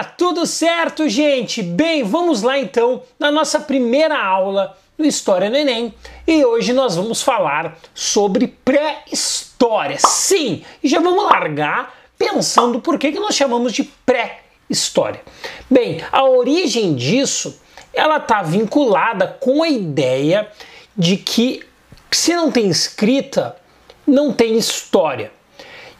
Opa, tudo certo, gente? Bem, vamos lá então na nossa primeira aula do História no Enem e hoje nós vamos falar sobre pré-história. Sim, e já vamos largar pensando por que, que nós chamamos de pré-história. Bem, a origem disso ela está vinculada com a ideia de que se não tem escrita, não tem história.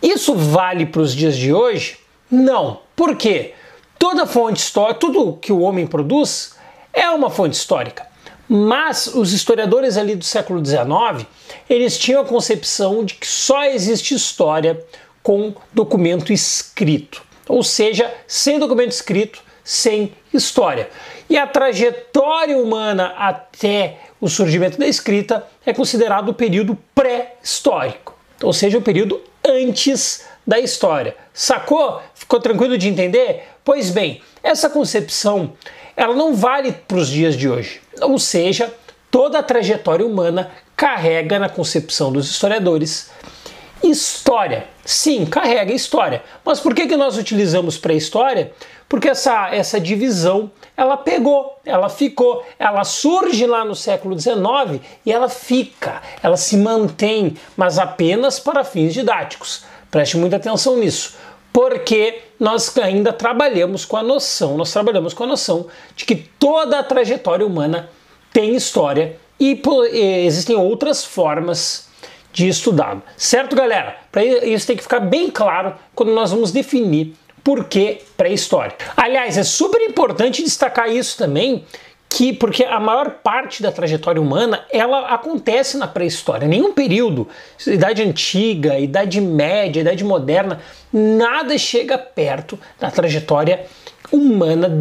Isso vale para os dias de hoje? Não. Por quê? Toda fonte histórica, tudo que o homem produz é uma fonte histórica. Mas os historiadores ali do século XIX, eles tinham a concepção de que só existe história com documento escrito. Ou seja, sem documento escrito, sem história. E a trajetória humana até o surgimento da escrita é considerado o período pré-histórico, ou seja, o período antes da história. Sacou? Ficou tranquilo de entender? Pois bem, essa concepção ela não vale para os dias de hoje. Ou seja, toda a trajetória humana carrega na concepção dos historiadores história. Sim, carrega história. Mas por que, que nós utilizamos pré-história? Porque essa, essa divisão ela pegou, ela ficou, ela surge lá no século XIX e ela fica, ela se mantém, mas apenas para fins didáticos. Preste muita atenção nisso, porque nós ainda trabalhamos com a noção, nós trabalhamos com a noção de que toda a trajetória humana tem história e existem outras formas de estudá-lo. Certo, galera? Para isso tem que ficar bem claro quando nós vamos definir por que pré-história. Aliás, é super importante destacar isso também, que porque a maior parte da trajetória humana ela acontece na pré-história. Nenhum período, idade antiga, idade média, idade moderna, nada chega perto da trajetória humana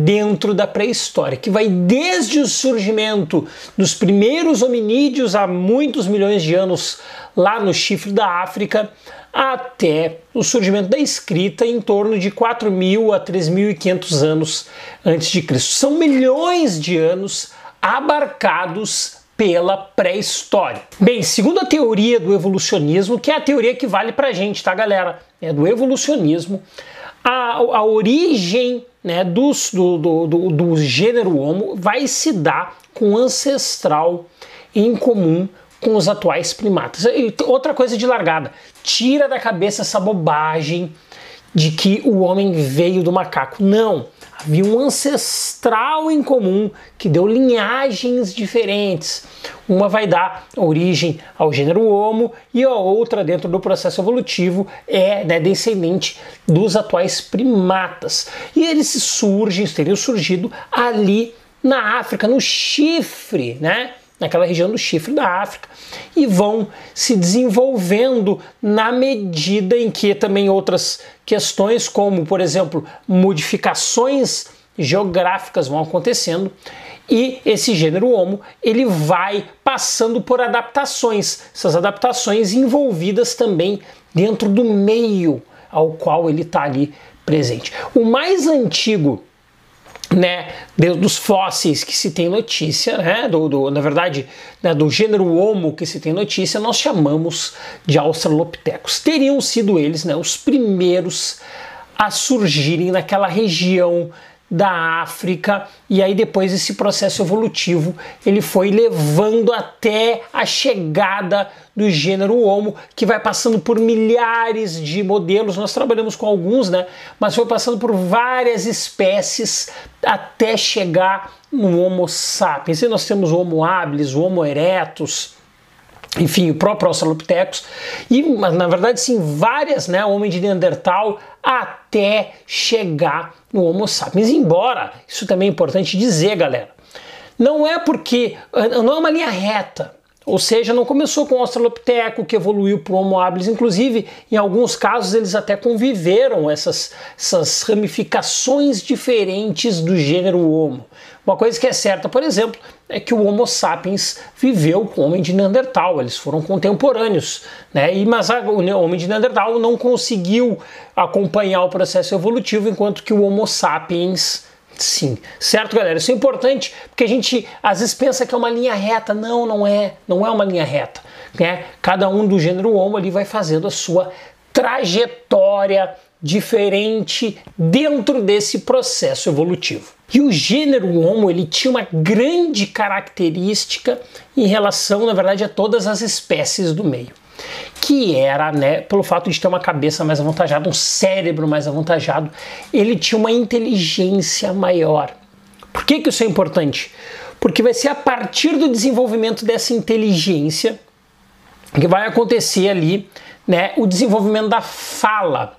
dentro da pré-história, que vai desde o surgimento dos primeiros hominídeos há muitos milhões de anos lá no chifre da África até o surgimento da escrita em torno de 4.000 a 3.500 anos antes de Cristo. São milhões de anos abarcados pela pré-história. Bem, segundo a teoria do evolucionismo, que é a teoria que vale pra gente, tá, galera? É do evolucionismo, a, a origem né, dos, do, do, do, do gênero Homo vai se dar com ancestral em comum com os atuais primatas. E outra coisa de largada, tira da cabeça essa bobagem de que o homem veio do macaco. Não, havia um ancestral em comum que deu linhagens diferentes. Uma vai dar origem ao gênero Homo e a outra, dentro do processo evolutivo, é né, descendente dos atuais primatas. E eles surgem, teriam surgido ali na África, no chifre, né? Naquela região do chifre da África, e vão se desenvolvendo na medida em que também outras questões, como por exemplo modificações geográficas vão acontecendo e esse gênero Homo ele vai passando por adaptações, essas adaptações envolvidas também dentro do meio ao qual ele está ali presente. O mais antigo né, dos fósseis que se tem notícia, né, do, do na verdade, né, do gênero Homo que se tem notícia, nós chamamos de Australopithecus. Teriam sido eles né, os primeiros a surgirem naquela região da África e aí depois esse processo evolutivo ele foi levando até a chegada do gênero Homo, que vai passando por milhares de modelos, nós trabalhamos com alguns, né? Mas foi passando por várias espécies até chegar no Homo sapiens. E nós temos o Homo habilis, o Homo erectus, enfim, o próprio Australopithecus, e na verdade sim, várias, né, homem de Neandertal até chegar no Homo sapiens. Embora, isso também é importante dizer, galera, não é porque não é uma linha reta. Ou seja, não começou com o Australopiteco que evoluiu para o Homo habilis. Inclusive, em alguns casos, eles até conviveram essas, essas ramificações diferentes do gênero Homo. Uma coisa que é certa, por exemplo, é que o Homo sapiens viveu com o homem de Neandertal, eles foram contemporâneos, né? E, mas a, o homem de Neandertal não conseguiu acompanhar o processo evolutivo, enquanto que o Homo sapiens Sim, certo, galera? Isso é importante porque a gente às vezes pensa que é uma linha reta. Não, não é. Não é uma linha reta. Né? Cada um do gênero Homo ali vai fazendo a sua trajetória diferente dentro desse processo evolutivo. E o gênero Homo ele tinha uma grande característica em relação, na verdade, a todas as espécies do meio, que era, né, pelo fato de ter uma cabeça mais avantajada, um cérebro mais avantajado, ele tinha uma inteligência maior. Por que, que isso é importante? Porque vai ser a partir do desenvolvimento dessa inteligência que vai acontecer ali, né, o desenvolvimento da fala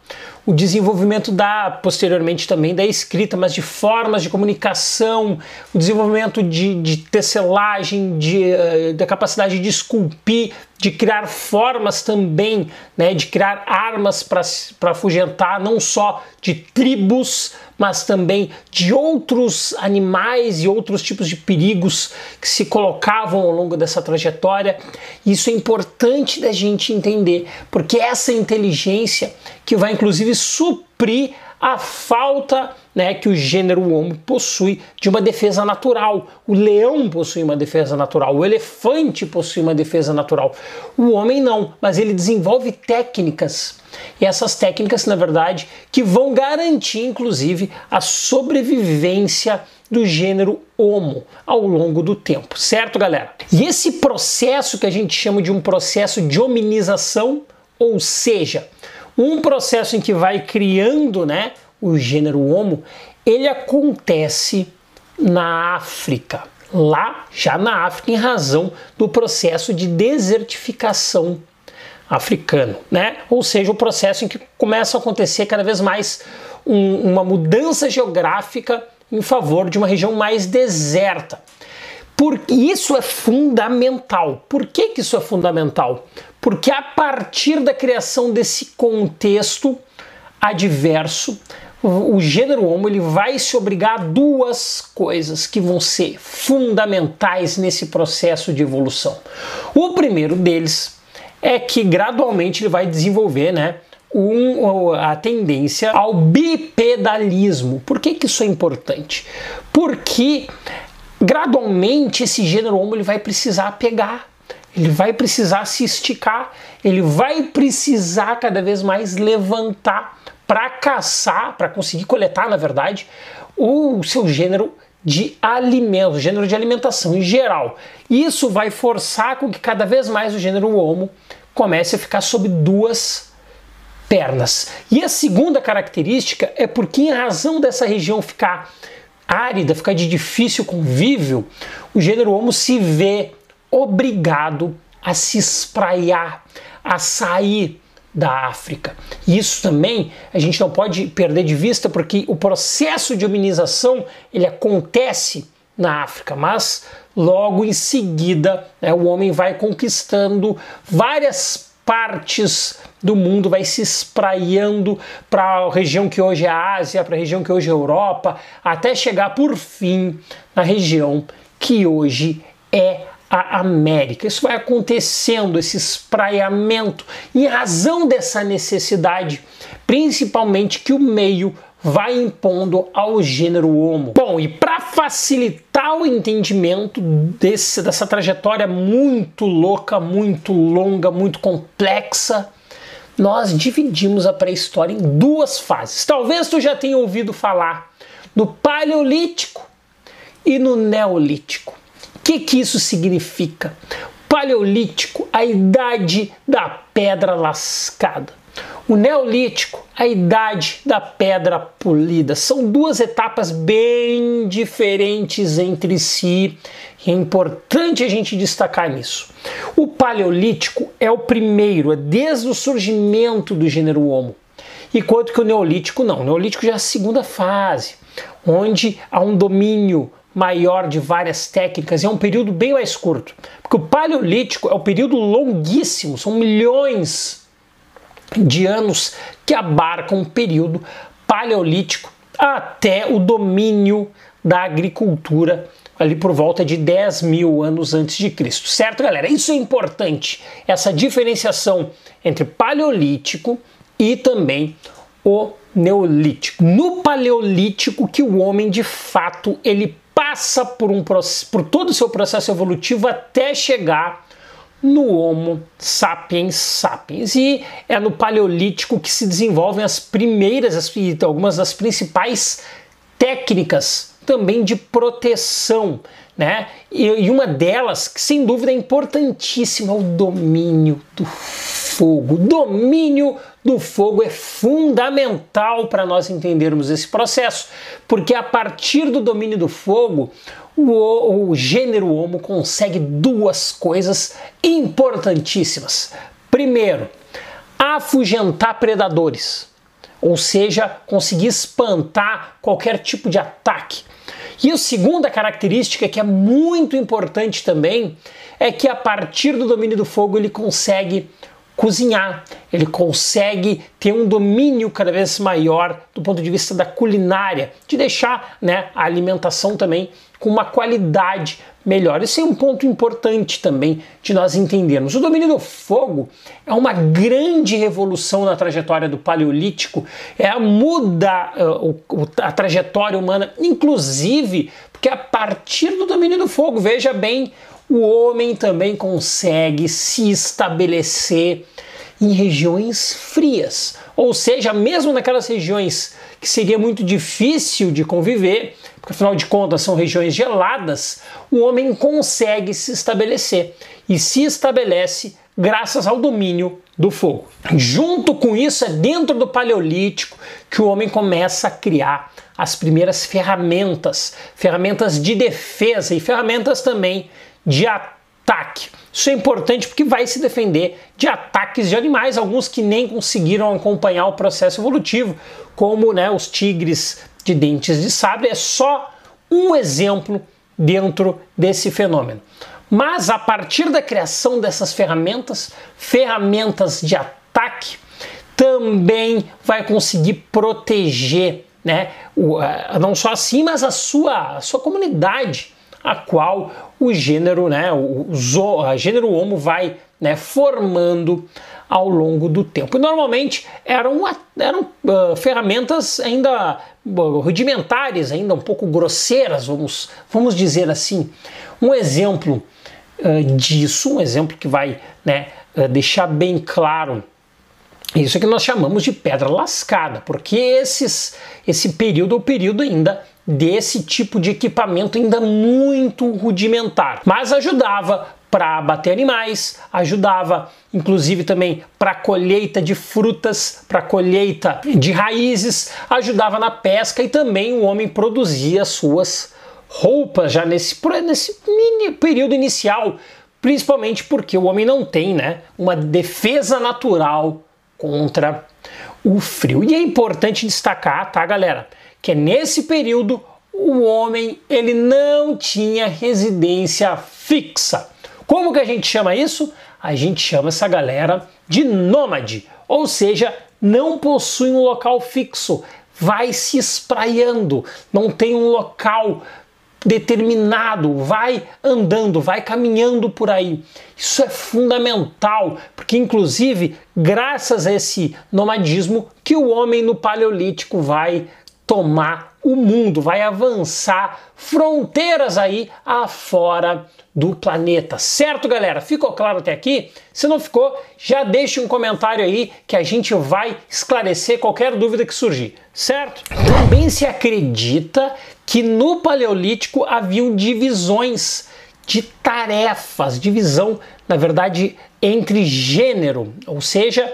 o desenvolvimento da, posteriormente também, da escrita, mas de formas de comunicação, o desenvolvimento de, de tecelagem, de, uh, da capacidade de esculpir, de criar formas também, né, de criar armas para afugentar não só de tribos, mas também de outros animais e outros tipos de perigos que se colocavam ao longo dessa trajetória. Isso é importante da gente entender, porque essa inteligência que vai inclusive suprir a falta né, que o gênero Homo possui de uma defesa natural. O leão possui uma defesa natural, o elefante possui uma defesa natural. O homem não, mas ele desenvolve técnicas. E essas técnicas, na verdade, que vão garantir, inclusive, a sobrevivência do gênero Homo ao longo do tempo, certo, galera? E esse processo que a gente chama de um processo de hominização, ou seja, um processo em que vai criando, né, o gênero Homo, ele acontece na África. Lá, já na África, em razão do processo de desertificação africano, né? Ou seja, o processo em que começa a acontecer cada vez mais um, uma mudança geográfica em favor de uma região mais deserta. Por, isso é fundamental. Por que, que isso é fundamental? Porque a partir da criação desse contexto adverso, o gênero Homo ele vai se obrigar a duas coisas que vão ser fundamentais nesse processo de evolução. O primeiro deles é que gradualmente ele vai desenvolver, né, um, a tendência ao bipedalismo. Por que, que isso é importante? Porque gradualmente esse gênero Homo ele vai precisar pegar, ele vai precisar se esticar, ele vai precisar cada vez mais levantar para caçar, para conseguir coletar, na verdade, o seu gênero de alimentos, o gênero de alimentação em geral. Isso vai forçar com que cada vez mais o gênero Homo comece a ficar sob duas pernas. E a segunda característica é porque, em razão dessa região ficar árida, ficar de difícil convívio, o gênero Homo se vê obrigado a se espraiar, a sair da África. Isso também a gente não pode perder de vista porque o processo de hominização ele acontece na África, mas logo em seguida né, o homem vai conquistando várias partes do mundo, vai se espraiando para a região que hoje é a Ásia, para a região que hoje é a Europa, até chegar por fim na região que hoje é a América. Isso vai acontecendo, esse espraiamento, em razão dessa necessidade, principalmente que o meio vai impondo ao gênero Homo. Bom, e para facilitar o entendimento desse, dessa trajetória muito louca, muito longa, muito complexa, nós dividimos a pré-história em duas fases. Talvez tu já tenha ouvido falar no Paleolítico e no Neolítico. O que, que isso significa? Paleolítico, a idade da pedra lascada. O Neolítico, a idade da pedra polida. São duas etapas bem diferentes entre si. E é importante a gente destacar nisso. O Paleolítico é o primeiro, é desde o surgimento do gênero Homo. Enquanto que o Neolítico não. O Neolítico já é a segunda fase, onde há um domínio maior de várias técnicas e é um período bem mais curto. Porque o Paleolítico é um período longuíssimo, são milhões de anos que abarcam um período paleolítico até o domínio da agricultura ali por volta de 10 mil anos antes de Cristo, certo, galera? Isso é importante, essa diferenciação entre paleolítico e também o neolítico. No paleolítico que o homem de fato ele passa por um por todo o seu processo evolutivo até chegar no Homo sapiens sapiens. E é no Paleolítico que se desenvolvem as primeiras, as, algumas das principais técnicas também de proteção. Né? E, e uma delas, que sem dúvida é importantíssima, é o domínio do fogo. O domínio do fogo é fundamental para nós entendermos esse processo, porque a partir do domínio do fogo, o, o gênero Homo consegue duas coisas importantíssimas. Primeiro, afugentar predadores, ou seja, conseguir espantar qualquer tipo de ataque. E a segunda característica que é muito importante também é que a partir do domínio do fogo ele consegue cozinhar, ele consegue ter um domínio cada vez maior do ponto de vista da culinária, de deixar né, a alimentação também com uma qualidade melhor. Esse é um ponto importante também de nós entendermos. O domínio do fogo é uma grande revolução na trajetória do Paleolítico, é muda uh, a trajetória humana, inclusive porque a partir do domínio do fogo, veja bem, o homem também consegue se estabelecer em regiões frias. Ou seja, mesmo naquelas regiões que seria muito difícil de conviver, porque afinal de contas são regiões geladas, o homem consegue se estabelecer e se estabelece graças ao domínio do fogo. Junto com isso, é dentro do Paleolítico que o homem começa a criar as primeiras ferramentas, ferramentas de defesa e ferramentas também de ataque. Isso é importante porque vai se defender de ataques de animais, alguns que nem conseguiram acompanhar o processo evolutivo, como né, os tigres de dentes de sabre. É só um exemplo dentro desse fenômeno. Mas a partir da criação dessas ferramentas, ferramentas de ataque, também vai conseguir proteger, né, o, não só assim, mas a sua, a sua comunidade a qual o gênero, né, o, o gênero Homo vai né, formando ao longo do tempo. E normalmente eram, eram uh, ferramentas ainda uh, rudimentares, ainda um pouco grosseiras, vamos, vamos dizer assim. Um exemplo uh, disso, um exemplo que vai né, deixar bem claro isso é que nós chamamos de pedra lascada, porque esses, esse período é o período ainda desse tipo de equipamento ainda muito rudimentar, mas ajudava para abater animais, ajudava inclusive também para colheita de frutas, para colheita de raízes, ajudava na pesca e também o homem produzia suas roupas já nesse, nesse período inicial, principalmente porque o homem não tem né, uma defesa natural contra o frio. E é importante destacar, tá, galera? que nesse período o homem ele não tinha residência fixa. Como que a gente chama isso? A gente chama essa galera de nômade, ou seja, não possui um local fixo, vai se espraiando, não tem um local determinado, vai andando, vai caminhando por aí. Isso é fundamental, porque inclusive graças a esse nomadismo que o homem no paleolítico vai tomar o mundo, vai avançar fronteiras aí afora do planeta. Certo, galera? Ficou claro até aqui? Se não ficou, já deixe um comentário aí que a gente vai esclarecer qualquer dúvida que surgir, certo? Também se acredita que no Paleolítico haviam divisões de tarefas, divisão, na verdade, entre gênero, ou seja,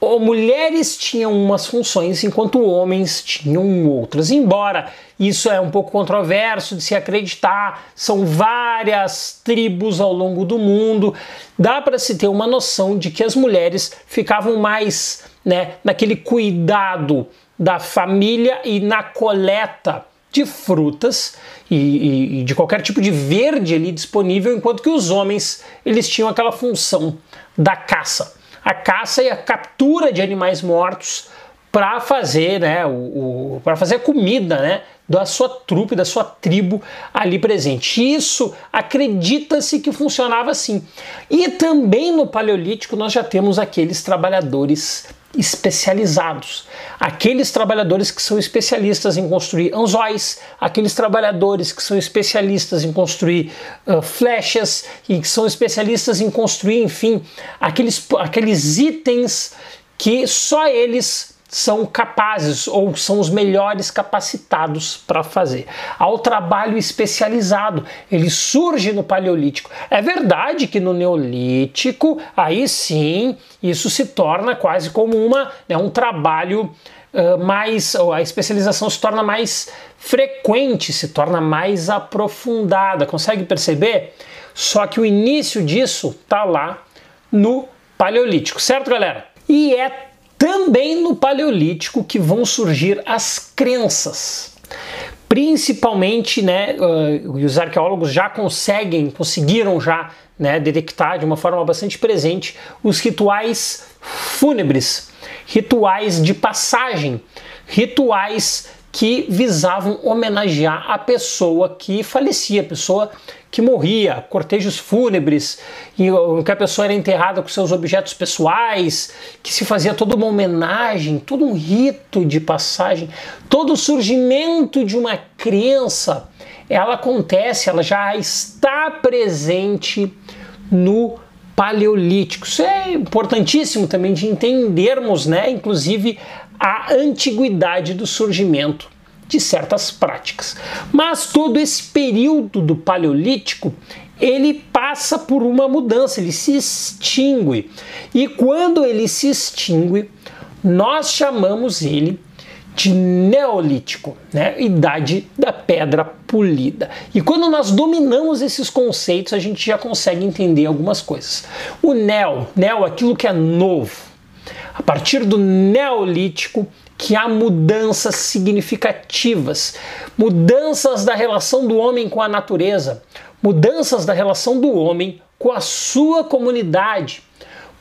mulheres tinham umas funções enquanto homens tinham outras. Embora isso é um pouco controverso de se acreditar, são várias tribos ao longo do mundo, dá para se ter uma noção de que as mulheres ficavam mais né, naquele cuidado da família e na coleta de frutas e, e, e, de qualquer tipo de verde ali disponível, enquanto que os homens eles tinham aquela função da caça a caça e a captura de animais mortos para fazer, né, o, o para fazer a comida, né, da sua trupe, da sua tribo ali presente. Isso acredita-se que funcionava assim. E também no Paleolítico nós já temos aqueles trabalhadores especializados. Aqueles trabalhadores que são especialistas em construir anzóis, aqueles trabalhadores que são especialistas em construir uh, flechas e que são especialistas em construir, enfim, aqueles, aqueles itens que só eles são capazes ou são os melhores capacitados para fazer. Ao trabalho especializado, ele surge no Paleolítico. É verdade que no Neolítico, aí sim, isso se torna quase como uma, né, um trabalho uh, mais, a especialização se torna mais frequente, se torna mais aprofundada. Consegue perceber? Só que o início disso tá lá no Paleolítico, certo, galera? E é também no Paleolítico que vão surgir as crenças. Principalmente, né, uh, os arqueólogos já conseguem, conseguiram já né, detectar de uma forma bastante presente os rituais fúnebres, rituais de passagem, rituais que visavam homenagear a pessoa que falecia, a pessoa que morria, cortejos fúnebres, em que a pessoa era enterrada com seus objetos pessoais, que se fazia toda uma homenagem, todo um rito de passagem, todo o surgimento de uma crença, ela acontece, ela já está presente no Paleolítico. Isso é importantíssimo também de entendermos, né, inclusive a antiguidade do surgimento de certas práticas. Mas todo esse período do Paleolítico ele passa por uma mudança, ele se extingue. E quando ele se extingue, nós chamamos ele de Neolítico, né? Idade da Pedra Polida. E quando nós dominamos esses conceitos, a gente já consegue entender algumas coisas. O Neo, Neo, aquilo que é novo. A partir do Neolítico, que há mudanças significativas, mudanças da relação do homem com a natureza, mudanças da relação do homem com a sua comunidade,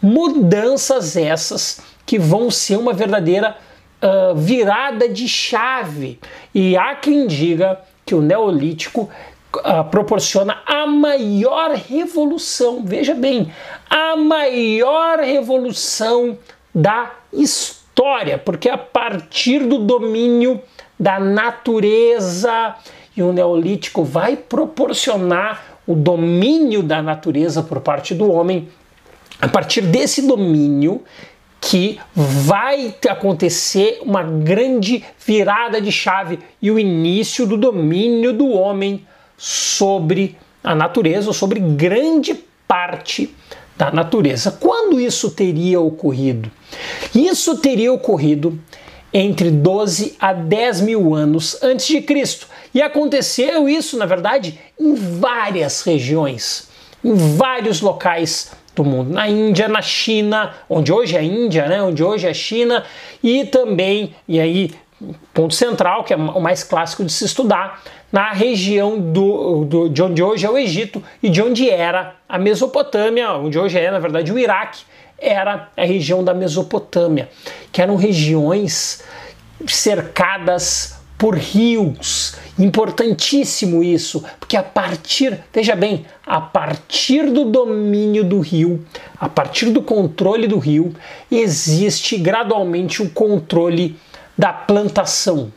mudanças essas que vão ser uma verdadeira uh, virada de chave. E há quem diga que o Neolítico uh, proporciona a maior revolução, veja bem, a maior revolução da história história, porque a partir do domínio da natureza e o Neolítico vai proporcionar o domínio da natureza por parte do homem, a partir desse domínio que vai acontecer uma grande virada de chave e o início do domínio do homem sobre a natureza, sobre grande parte da natureza. Quando isso teria ocorrido? Isso teria ocorrido entre 12 a 10 mil anos antes de Cristo. E aconteceu isso, na verdade, em várias regiões, em vários locais do mundo. Na Índia, na China, onde hoje é a Índia, né? onde hoje é a China, e também, e aí, ponto central, que é o mais clássico de se estudar, na região do, do, de onde hoje é o Egito e de onde era a Mesopotâmia, onde hoje é, na verdade, o Iraque, era a região da Mesopotâmia, que eram regiões cercadas por rios. Importantíssimo isso, porque a partir, veja bem, a partir do domínio do rio, a partir do controle do rio, existe gradualmente o controle da plantação,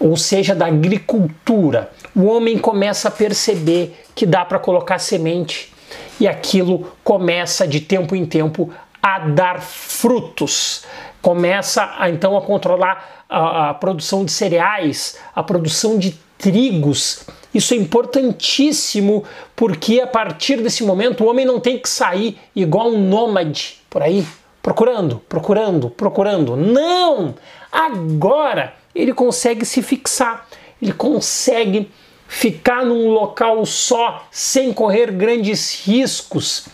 ou seja, da agricultura. O homem começa a perceber que dá para colocar semente e aquilo começa de tempo em tempo a dar frutos. Começa a, então a controlar a, a produção de cereais, a produção de trigos. Isso é importantíssimo porque a partir desse momento o homem não tem que sair igual um nômade por aí, procurando, procurando, procurando. Não! Agora ele consegue se fixar, ele consegue ficar num local só sem correr grandes riscos.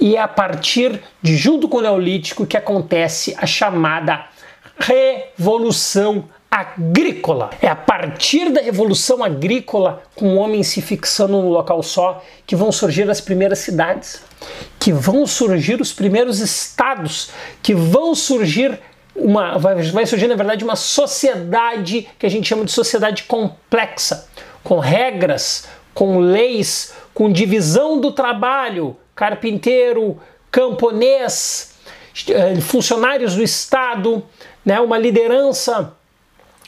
E é a partir de junto com o Neolítico que acontece a chamada revolução agrícola. É a partir da revolução agrícola, com o homem se fixando num local só, que vão surgir as primeiras cidades, que vão surgir os primeiros estados, que vão surgir uma vai, vai surgir na verdade uma sociedade que a gente chama de sociedade complexa, com regras, com leis, com divisão do trabalho, carpinteiro, camponês, eh, funcionários do Estado, né, uma liderança,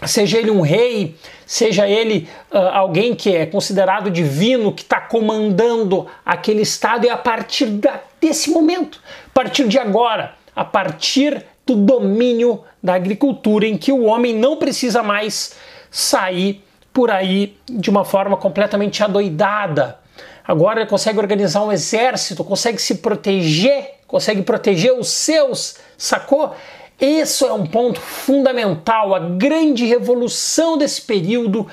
seja ele um rei, seja ele uh, alguém que é considerado divino, que está comandando aquele Estado, e a partir da, desse momento, a partir de agora, a partir do domínio da agricultura, em que o homem não precisa mais sair por aí de uma forma completamente adoidada. Agora ele consegue organizar um exército, consegue se proteger, consegue proteger os seus, sacou? Isso é um ponto fundamental, a grande revolução desse período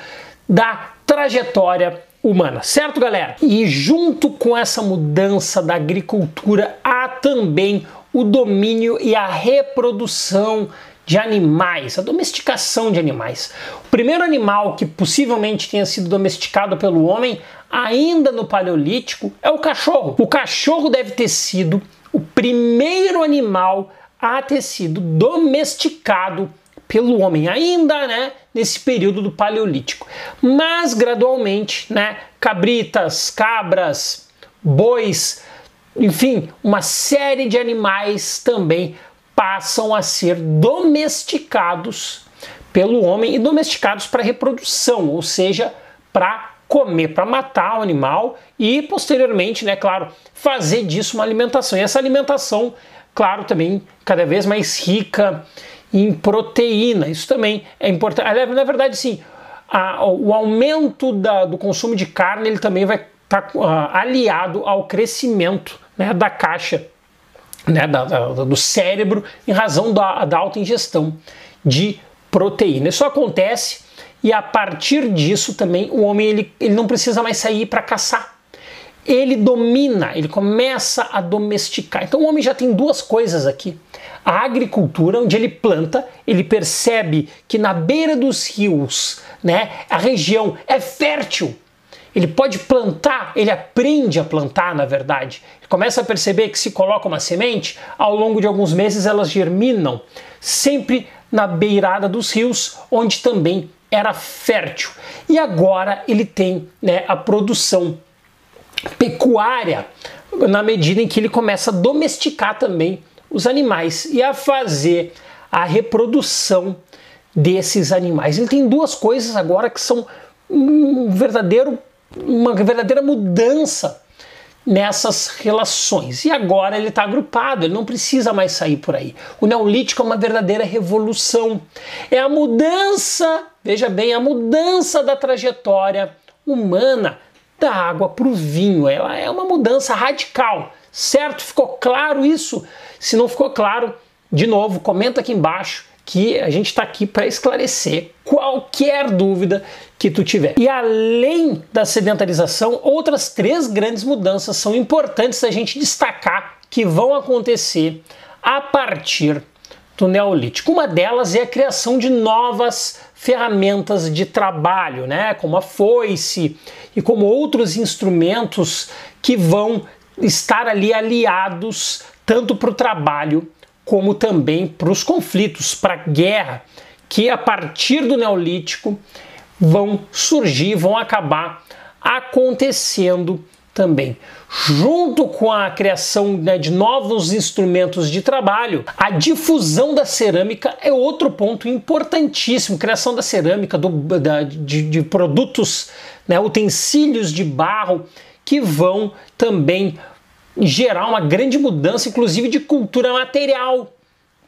da trajetória humana, certo, galera? E junto com essa mudança da agricultura, há também o domínio e a reprodução de animais, a domesticação de animais. O primeiro animal que possivelmente tenha sido domesticado pelo homem, ainda no Paleolítico, é o cachorro. O cachorro deve ter sido o primeiro animal a ter sido domesticado pelo homem, ainda né, nesse período do Paleolítico. Mas gradualmente, né, cabritas, cabras, bois, enfim, uma série de animais também passam a ser domesticados pelo homem e domesticados para reprodução, ou seja, para comer, para matar o animal e posteriormente, né, claro, fazer disso uma alimentação. E essa alimentação, claro, também cada vez mais rica em proteína. Isso também é importante. Na verdade, sim, a, o aumento da, do consumo de carne ele também vai estar tá, uh, aliado ao crescimento né, da caixa né, da, da, do cérebro em razão da, da alta ingestão de proteína. Isso acontece e a partir disso também o homem ele, ele não precisa mais sair para caçar. Ele domina, ele começa a domesticar. Então o homem já tem duas coisas aqui. A agricultura, onde ele planta, ele percebe que na beira dos rios, né, a região é fértil ele pode plantar, ele aprende a plantar, na verdade. Ele começa a perceber que se coloca uma semente, ao longo de alguns meses elas germinam, sempre na beirada dos rios, onde também era fértil. E agora ele tem né, a produção pecuária, na medida em que ele começa a domesticar também os animais e a fazer a reprodução desses animais. Ele tem duas coisas agora que são um verdadeiro uma verdadeira mudança nessas relações. E agora ele está agrupado, ele não precisa mais sair por aí. O Neolítico é uma verdadeira revolução. É a mudança, veja bem, a mudança da trajetória humana da água para o vinho. Ela é uma mudança radical, certo? Ficou claro isso? Se não ficou claro, de novo, comenta aqui embaixo que a gente está aqui para esclarecer qualquer dúvida que tu tiver. E além da sedentarização, outras três grandes mudanças são importantes a gente destacar que vão acontecer a partir do Neolítico. Uma delas é a criação de novas ferramentas de trabalho, né, como a foice e como outros instrumentos que vão estar ali aliados tanto para o trabalho como também para os conflitos, para a guerra, que a partir do Neolítico vão surgir, vão acabar acontecendo também. Junto com a criação né, de novos instrumentos de trabalho, a difusão da cerâmica é outro ponto importantíssimo. Criação da cerâmica, do, da, de, de, produtos, né, utensílios de barro que vão também gerar uma grande mudança, inclusive de cultura material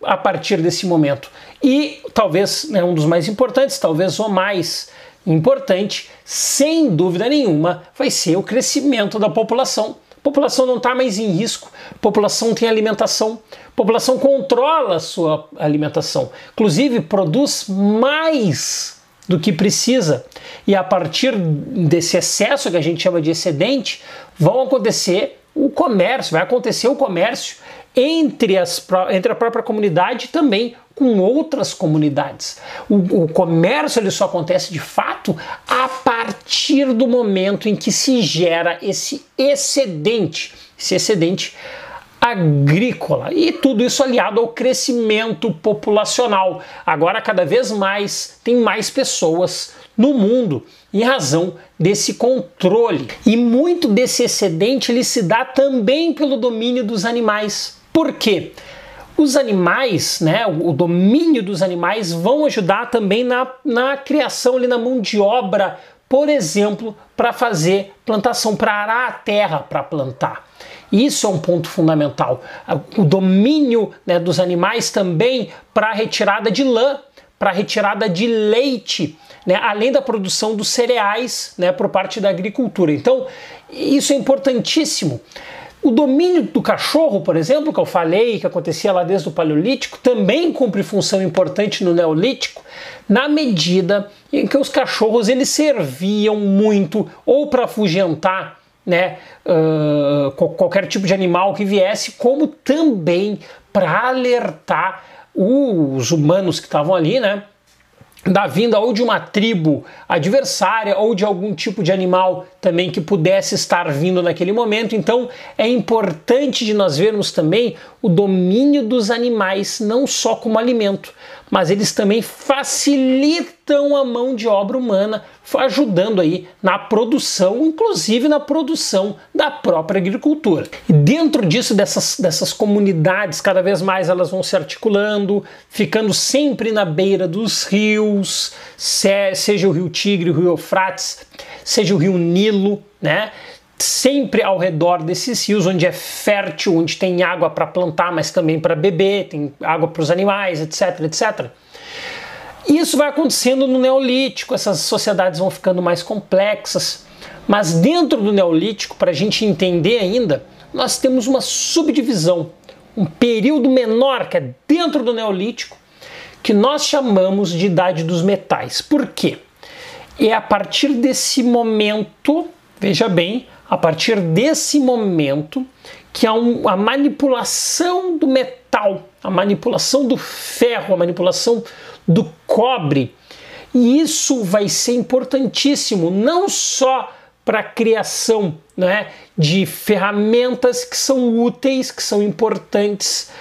a partir desse momento. E talvez né, um dos mais importantes, talvez o mais importante, sem dúvida nenhuma, vai ser o crescimento da população. A população não está mais em risco, a população tem alimentação, a população controla a sua alimentação, inclusive produz mais do que precisa. E a partir desse excesso que a gente chama de excedente, vão acontecer o comércio, vai acontecer o comércio entre, as, entre a própria comunidade também com outras comunidades. O, o, comércio ele só acontece de fato a partir do momento em que se gera esse excedente, esse excedente agrícola e tudo isso aliado ao crescimento populacional. Agora cada vez mais tem mais pessoas no mundo em razão desse controle. E muito desse excedente ele se dá também pelo domínio dos animais. Por quê? Os animais, né, o domínio dos animais vão ajudar também na, na criação ali na mão de obra, por exemplo, para fazer plantação, para arar a terra para plantar. Isso é um ponto fundamental. O domínio né, dos animais também para a retirada de lã, para a retirada de leite, né, além da produção dos cereais né, por parte da agricultura. Então, isso é importantíssimo. O domínio do cachorro, por exemplo, que eu falei, que acontecia lá desde o Paleolítico, também cumpre função importante no Neolítico, na medida em que os cachorros eles serviam muito ou para afugentar né, uh, qualquer tipo de animal que viesse, como também para alertar os humanos que estavam ali, né, da vinda ou de uma tribo adversária ou de algum tipo de animal também que pudesse estar vindo naquele momento. Então é importante de nós vermos também o domínio dos animais não só como alimento, mas eles também facilitam a mão de obra humana, ajudando aí na produção, inclusive na produção da própria agricultura. E dentro disso, dessas, dessas comunidades, cada vez mais elas vão se articulando, ficando sempre na beira dos rios, seja o rio Tigre, o rio Eufrates, seja o rio Nilo, né? Sempre ao redor desses rios, onde é fértil, onde tem água para plantar, mas também para beber, tem água para os animais, etc, etc. Isso vai acontecendo no Neolítico, essas sociedades vão ficando mais complexas, mas dentro do Neolítico, para a gente entender ainda, nós temos uma subdivisão, um período menor que é dentro do Neolítico, que nós chamamos de Idade dos Metais. Por quê? É a partir desse momento, veja bem, a partir desse momento que há um, a manipulação do metal, a manipulação do ferro, a manipulação do cobre. E isso vai ser importantíssimo, não só para a criação né, de ferramentas que são úteis, que são importantes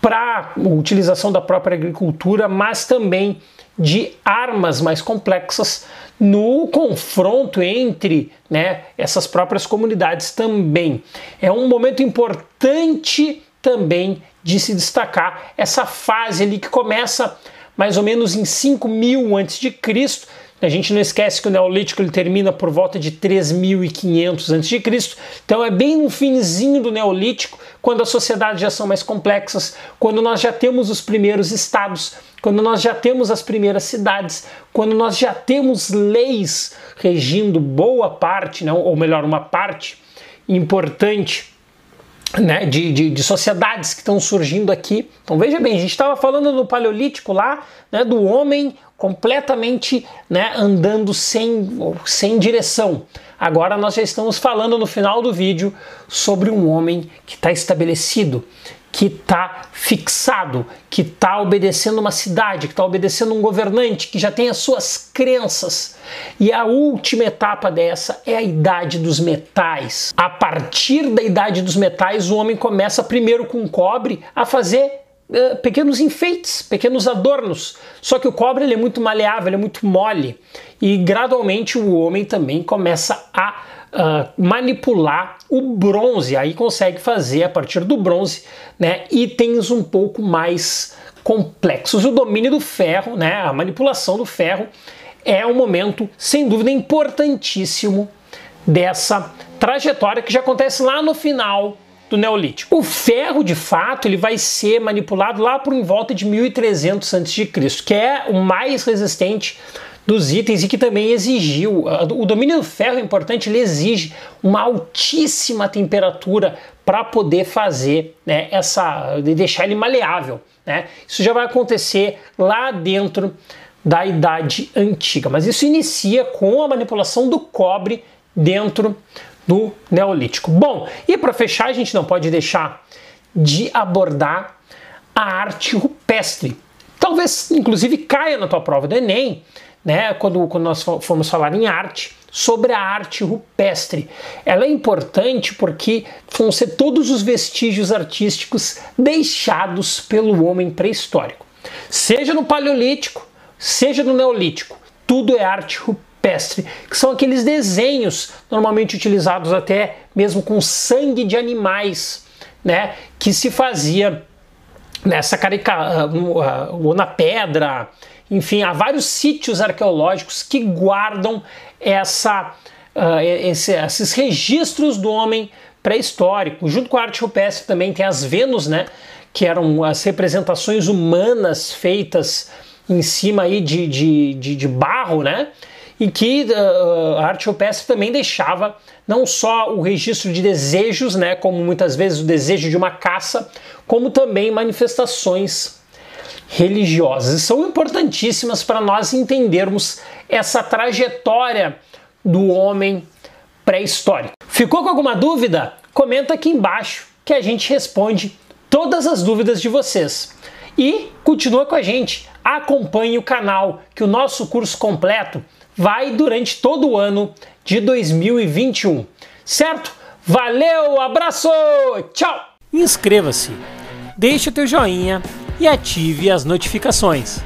para a utilização da própria agricultura, mas também de armas mais complexas no confronto entre né, essas próprias comunidades também. É um momento importante também de se destacar essa fase ali que começa mais ou menos em 5000 a.C., a gente não esquece que o Neolítico ele termina por volta de 3500 a.C., então é bem no finzinho do Neolítico, quando as sociedades já são mais complexas, quando nós já temos os primeiros estados, quando nós já temos as primeiras cidades, quando nós já temos leis regindo boa parte, não, ou melhor, uma parte importante né, de, de, de, sociedades que estão surgindo aqui. Então veja bem, a gente estava falando no Paleolítico lá, né, do homem completamente né, andando sem, sem direção. Agora nós já estamos falando no final do vídeo sobre um homem que está estabelecido, que está fixado, que está obedecendo uma cidade, que está obedecendo um governante, que já tem as suas crenças. E a última etapa dessa é a idade dos metais. A partir da idade dos metais, o homem começa primeiro com cobre a fazer uh, pequenos enfeites, pequenos adornos. Só que o cobre ele é muito maleável, ele é muito mole. E gradualmente o homem também começa a uh, manipular o bronze, aí consegue fazer a partir do bronze né, itens um pouco mais complexos. O domínio do ferro, né, a manipulação do ferro, é um momento, sem dúvida, importantíssimo dessa trajetória que já acontece lá no final do Neolítico. O ferro, de fato, ele vai ser manipulado lá por em volta de 1300 a.C., que é o mais resistente dos itens e que também exigiu. O domínio do ferro é importante, ele exige uma altíssima temperatura para poder fazer né, essa. de deixar ele maleável. Né? Isso já vai acontecer lá dentro da Idade Antiga, mas isso inicia com a manipulação do cobre dentro do Neolítico. Bom, e para fechar, a gente não pode deixar de abordar a arte rupestre. Talvez, inclusive, caia na tua prova do Enem, né, quando, quando nós formos falar em arte, sobre a arte rupestre. Ela é importante porque vão ser todos os vestígios artísticos deixados pelo homem pré-histórico. Seja no Paleolítico, seja no Neolítico, tudo é arte rupestre, que são aqueles desenhos normalmente utilizados até mesmo com sangue de animais, né, que se fazia nessa carica, uh, ou na pedra, enfim, há vários sítios arqueológicos que guardam essa, uh, esse, esses registros do homem pré-histórico. Junto com a arte rupestre também tem as Vênus, né? Que eram as representações humanas feitas em cima aí de, de, de, de barro, né? E que uh, a arte rupestre também deixava não só o registro de desejos, né? Como muitas vezes o desejo de uma caça, como também manifestações religiosas. E são importantíssimas para nós entendermos essa trajetória do homem pré-histórico. Ficou com alguma dúvida? Comenta aqui embaixo que a gente responde todas as dúvidas de vocês. E continua com a gente, acompanhe o canal, que o nosso curso completo vai durante todo o ano de 2021. Certo? Valeu, abraço, tchau! Inscreva-se, deixe o teu joinha e ative as notificações.